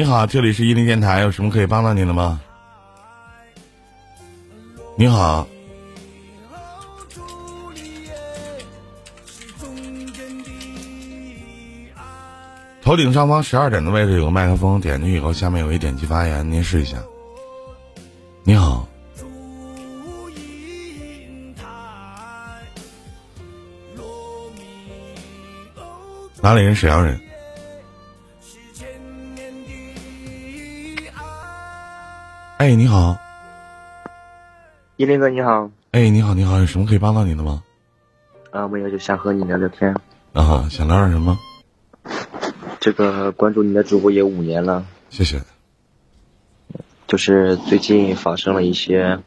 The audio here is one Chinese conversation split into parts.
你好，这里是伊林电台，有什么可以帮到您的吗？你好，头顶上方十二点的位置有个麦克风，点进去以后，下面有一点击发言，您试一下。你好，哪里人？沈阳人。哎，你好，依林哥，你好。哎，你好，你好，有什么可以帮到你的吗？啊，没有，就想和你聊聊天。啊，想聊点什么？这个关注你的主播也五年了，谢谢。就是最近发生了一些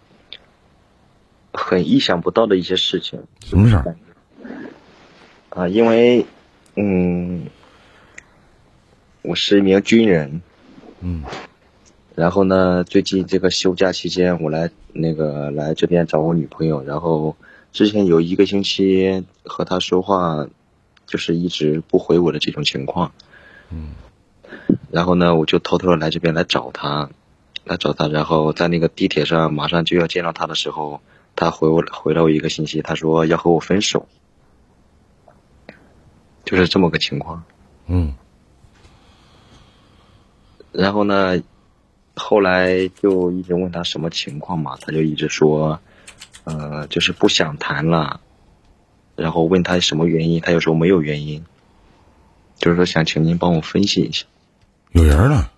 很意想不到的一些事情。什么事儿？啊，因为，嗯，我是一名军人，嗯然后呢，最近这个休假期间，我来那个来这边找我女朋友，然后之前有一个星期和她说话，就是一直不回我的这种情况。嗯然后呢，我就偷偷的来这边来找她，来找她，然后在那个地铁上马上就要见到她的时候，她回我回了我一个信息，她说要和我分手，就是这么个情况。嗯然后呢，后来就一直问他什么情况嘛，他就一直说，呃，就是不想谈了，然后问他什么原因，他又说没有原因，就是说想请您帮我分析一下。有人了。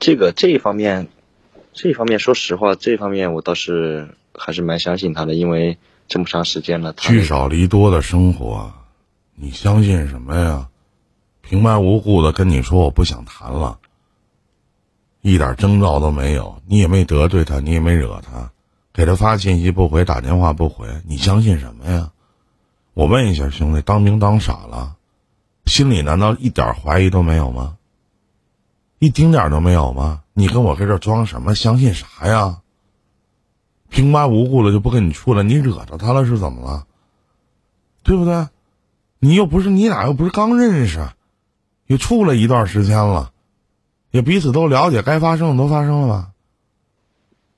这个这一方面，这一方面，说实话，这一方面我倒是还是蛮相信他的，因为这么长时间了，他聚少离多的生活，你相信什么呀？平白无故的跟你说我不想谈了，一点征兆都没有，你也没得罪他，你也没惹他，给他发信息不回，打电话不回，你相信什么呀？我问一下兄弟，当兵当傻了，心里难道一点怀疑都没有吗？一丁点都没有吗？你跟我在这装什么？相信啥呀？平白无故的就不跟你处了，你惹着他了是怎么了？对不对？你又不是你俩又不是刚认识，也处了一段时间了，也彼此都了解，该发生的都发生了吧？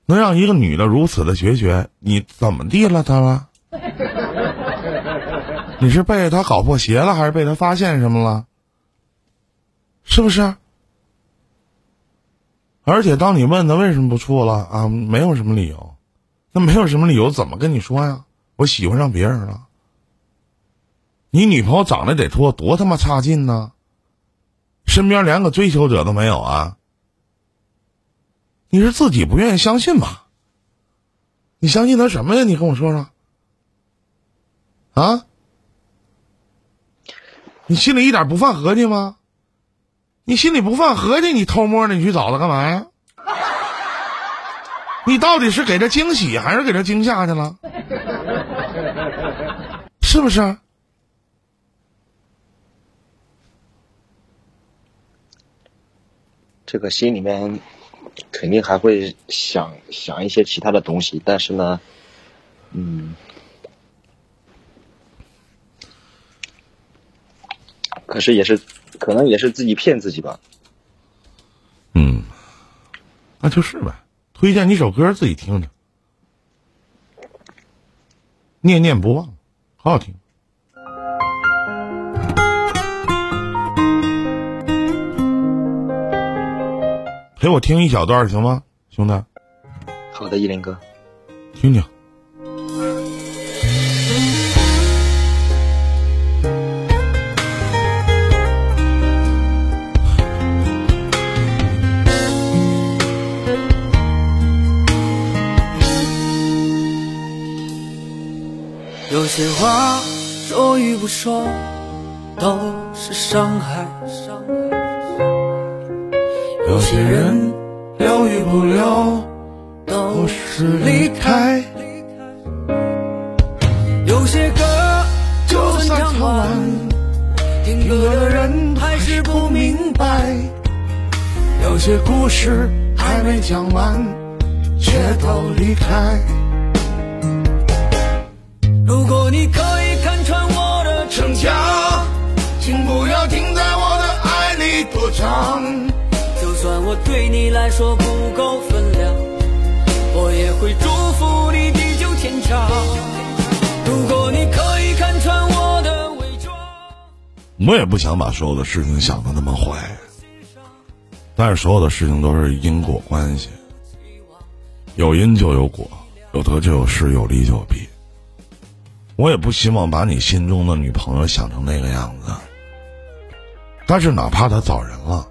能让一个女的如此的决绝，你怎么地了她了？你是被他搞破鞋了，还是被他发现什么了？是不是？而且当你问他为什么不处了啊，没有什么理由，那没有什么理由，怎么跟你说呀？我喜欢上别人了。你女朋友长得得多多他妈差劲呢，身边连个追求者都没有啊！你是自己不愿意相信吧？你相信他什么呀？你跟我说说。啊？你心里一点不犯合计吗？你心里不犯合计，你偷摸的你去找他干嘛呀？你到底是给他惊喜还是给他惊吓去了？是不是？这个心里面肯定还会想想一些其他的东西，但是呢，嗯，可是也是可能也是自己骗自己吧。嗯，那就是呗。推荐你首歌，自己听听，念念不忘，好好听。陪我听一小段行吗，兄弟？好的，依林哥。听听。有些话说与不说都是伤害，有些人留与不留都是离开，有些歌就算唱完，听歌的人还是不明白，有些故事还没讲完，却都离开。如果你可以看穿我的逞强，请不要停在我的爱里躲藏我对你来说不够分量，我也会祝福你地久天长。如果你可以看穿我的伪装，我也不想把所有的事情想的那么坏，但是所有的事情都是因果关系，有因就有果，有得就有失，有利就有弊。我也不希望把你心中的女朋友想成那个样子，但是哪怕她找人了，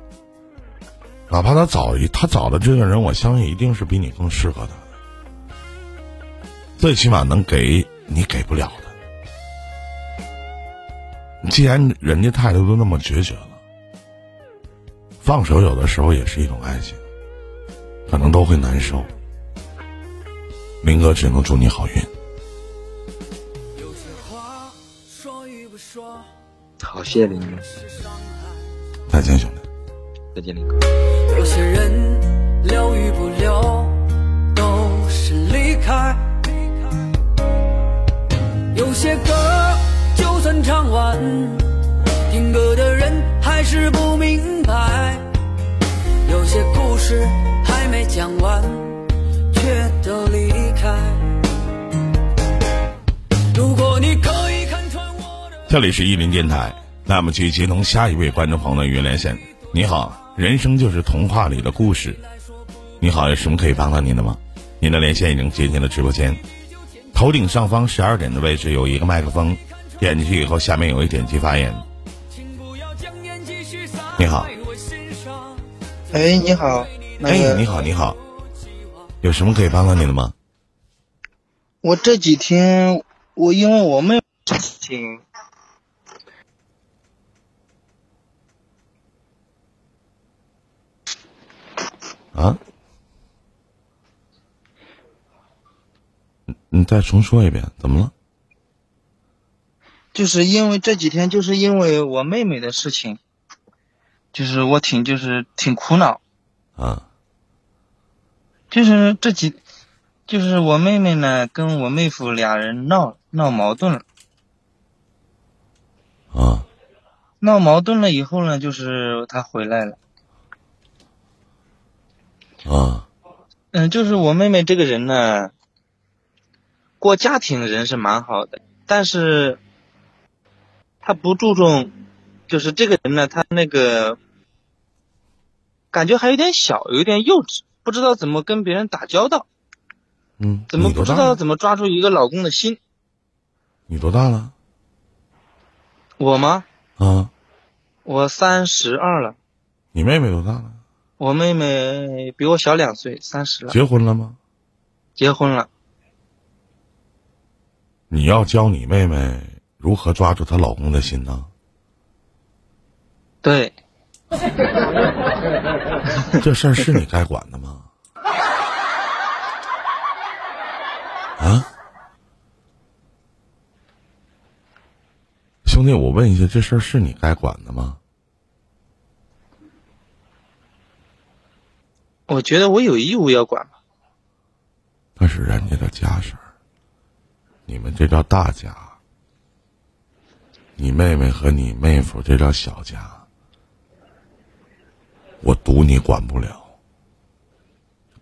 哪怕他找一他找的这个人，我相信一定是比你更适合他的，最起码能给你给不了的。既然人家态度都那么决绝了，放手有的时候也是一种爱情，可能都会难受。林哥只能祝你好运。有些话说与不说好，谢谢林哥。再见，兄弟。再见，林哥。有些人留与不留都是离开，有些歌就算唱完，听歌的人还是不明白，有些故事还没讲完，却都离开。如果你可以看穿我的。这里是一林电台，那么去接通下一位观众朋友的语音连线。你好，人生就是童话里的故事。你好，有什么可以帮到您的吗？您的连线已经接进了直播间，头顶上方十二点的位置有一个麦克风，点进去以后，下面有一点击发言。你好，哎，你好，那哎，你好，你好，有什么可以帮到您的吗？我这几天我因为我妹事情，啊？你你再重说一遍，怎么了？就是因为这几天就是因为我妹妹的事情，就是我挺就是挺苦恼，啊就是这几，就是我妹妹呢跟我妹夫俩人闹闹矛盾了，啊闹矛盾了以后呢，就是他回来了，啊嗯，就是我妹妹这个人呢，过家庭人是蛮好的，但是她不注重，就是这个人呢，她那个感觉还有点小，有点幼稚，不知道怎么跟别人打交道，嗯，怎么不知？道怎么抓住一个老公的心。你多大了？我吗？啊，我三十二了，你妹妹多大了？我妹妹比我小两岁，三十了，结婚了吗？结婚了。你要教你妹妹如何抓住她老公的心呢？对，这事儿是你该管的吗？啊，兄弟，我问一下，这事儿是你该管的吗？我觉得我有义务要管吧。那是人家的家事儿，你们这叫大家。你妹妹和你妹夫这叫小家。我赌你管不了，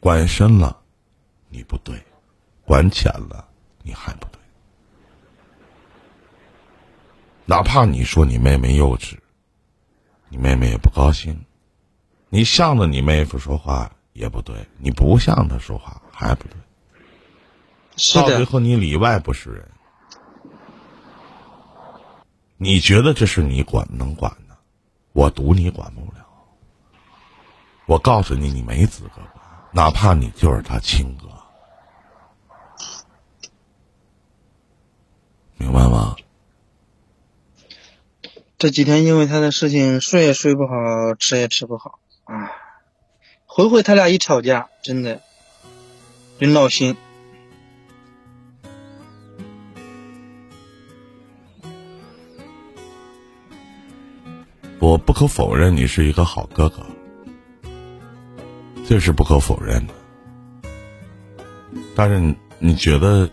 管深了，你不对；管浅了，你还不对。哪怕你说你妹妹幼稚，你妹妹也不高兴。你向着你妹夫说话也不对，你不向他说话还不对。是的，到最后你里外不是人。你觉得这是你管能管的，我赌你管不了。我告诉你，你没资格管，哪怕你就是他亲哥，明白吗？这几天因为他的事情，睡也睡不好，吃也吃不好，啊，回回他俩一吵架，真的真闹心。我不可否认你是一个好哥哥，这是不可否认的。但是你你觉得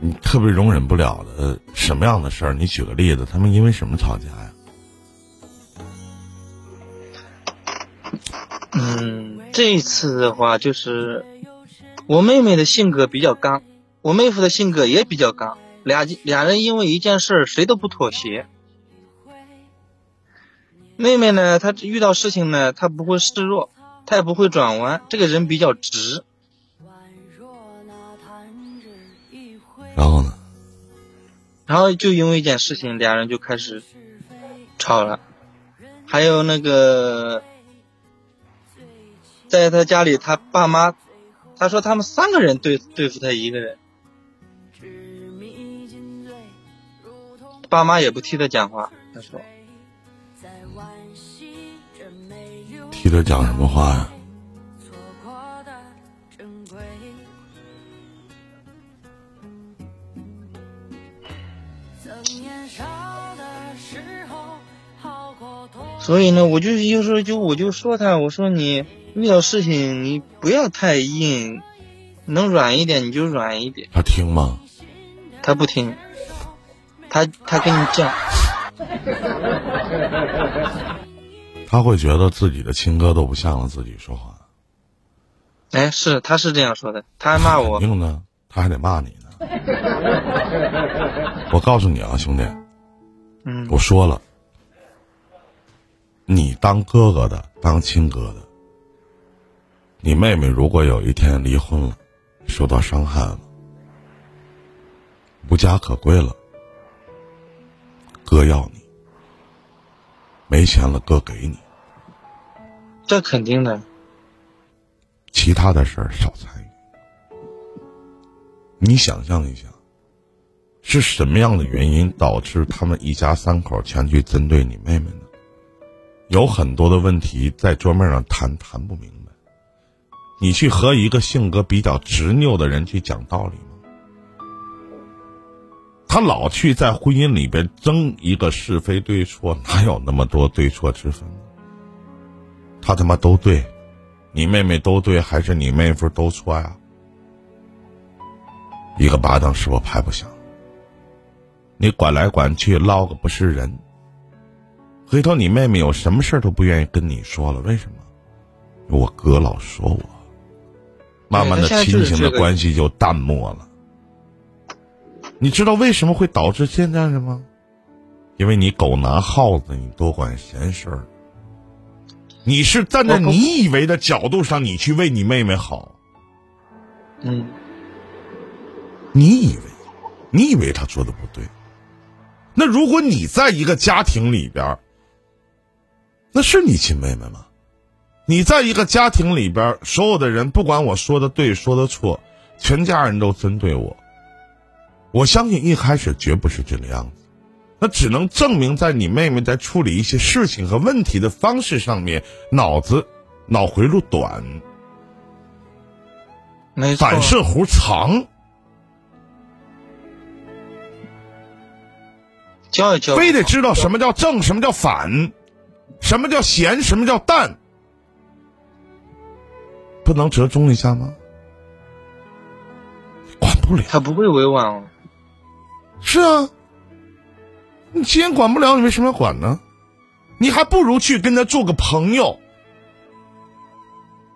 你特别容忍不了的什么样的事儿？你举个例子，他们因为什么吵架呀？这一次的话，就是我妹妹的性格比较刚，我妹夫的性格也比较刚，俩俩人因为一件事儿谁都不妥协。妹妹呢，她遇到事情呢，她不会示弱，她也不会转弯，这个人比较直。然后呢？然后就因为一件事情，俩人就开始吵了。还有那个，在他家里，他爸妈，他说他们三个人对对付他一个人，爸妈也不替他讲话。他说，替他讲什么话呀？所以呢，我就有时候就我就说他，我说你遇到事情你不要太硬，能软一点你就软一点。他听吗？他不听，他他跟你犟。他会觉得自己的亲哥都不像了自己说话。哎，是他是这样说的，他还骂我。肯定呢，他还得骂你呢。我告诉你啊，兄弟，嗯，我说了。你当哥哥的，当亲哥的，你妹妹如果有一天离婚了，受到伤害了，无家可归了，哥要你，没钱了哥给你，这肯定的。其他的事儿少参与。你想象一下，是什么样的原因导致他们一家三口全去针对你妹妹呢？有很多的问题在桌面上谈谈不明白，你去和一个性格比较执拗的人去讲道理吗？他老去在婚姻里边争一个是非对错，哪有那么多对错之分？他他妈都对，你妹妹都对，还是你妹夫都错呀？一个巴掌是否拍不响？你管来管去唠个不是人。回头你妹妹有什么事都不愿意跟你说了，为什么？我哥老说我，慢慢的亲情的关系就淡漠了。你知道为什么会导致现在的吗？因为你狗拿耗子，你多管闲事儿。你是站在你以为的角度上，你去为你妹妹好。嗯。你以为，你以为他做的不对。那如果你在一个家庭里边那是你亲妹妹吗？你在一个家庭里边，所有的人不管我说的对说的错，全家人都针对我。我相信一开始绝不是这个样子，那只能证明在你妹妹在处理一些事情和问题的方式上面，脑子脑回路短，反射弧长。教一教，非得知道什么叫正，什么叫反。什么叫咸？什么叫淡？不能折中一下吗？管不了，他不会委婉哦。是啊，你既然管不了，你为什么要管呢？你还不如去跟他做个朋友。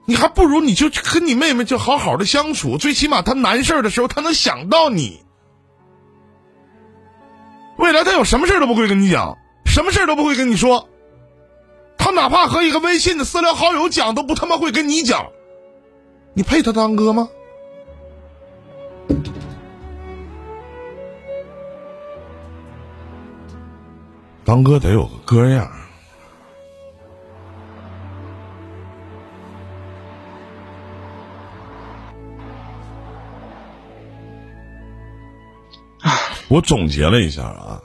你还不如你就跟你妹妹就好好的相处，最起码他难事的时候他能想到你。未来他有什么事都不会跟你讲，什么事都不会跟你说。他哪怕和一个微信的私聊好友讲，都不他妈会跟你讲，你配他当哥吗？当哥得有个哥样。我总结了一下啊，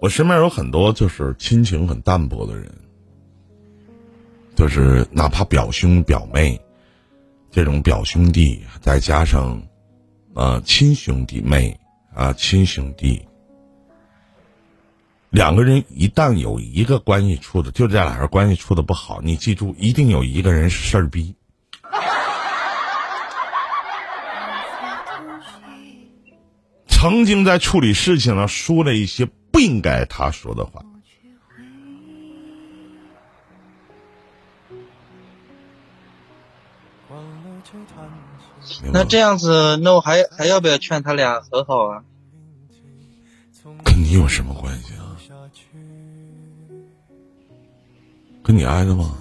我身边有很多就是亲情很淡薄的人。就是哪怕表兄表妹，这种表兄弟再加上，呃亲兄弟妹啊亲兄弟，两个人一旦有一个关系处的，就这俩人关系处的不好，你记住，一定有一个人是事儿逼，曾经在处理事情上说了一些不应该他说的话。那这样子，那我还还要不要劝他俩和好啊？跟你有什么关系啊？跟你挨着吗？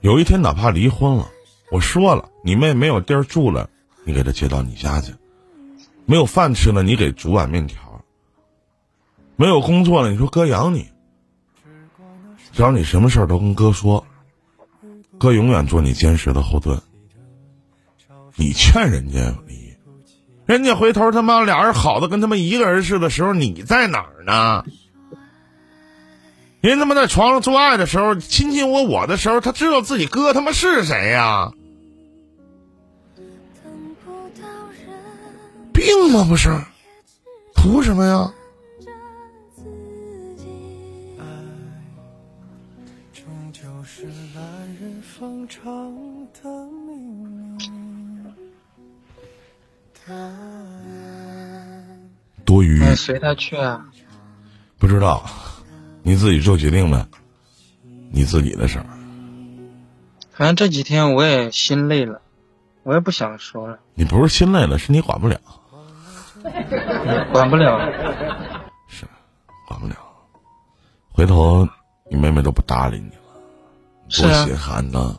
有一天哪怕离婚了，我说了，你妹没有地儿住了，你给她接到你家去；没有饭吃了，你给煮碗面条；没有工作了，你说哥养你。只要你什么事儿都跟哥说，哥永远做你坚实的后盾。你劝人家离，人家回头他妈俩人好的跟他妈一个人似的时候，你在哪儿呢？人他妈在床上做爱的时候，亲亲我我的时候，他知道自己哥他妈是谁呀？病吗？不是，图什么呀？多余，随他去啊！不知道，你自己做决定呗，你自己的事儿。反正这几天我也心累了，我也不想说了。你不是心累了，是你管不了。管不了。是，管不了。回头你妹妹都不搭理你了，多心寒呢。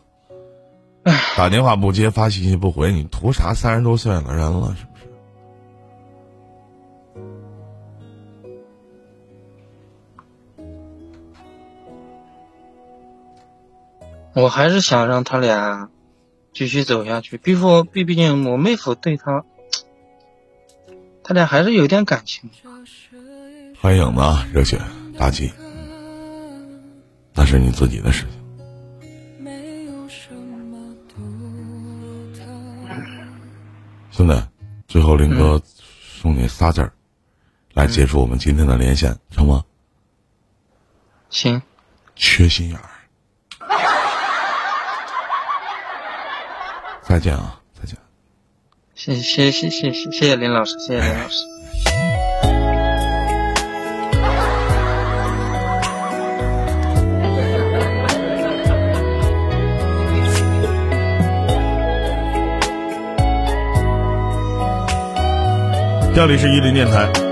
打电话不接，发信息不回，你图啥？三十多岁的，人了是不是？我还是想让他俩继续走下去，毕竟毕毕竟我妹夫对他，他俩还是有点感情。欢迎呢，热血大吉，那是你自己的事情。兄弟，最后林哥送你仨字儿，来结束我们今天的连线，成吗？行。缺心眼儿。再见啊！再见。谢谢谢谢谢谢谢谢林老师，谢谢林老师。这里是伊林电台。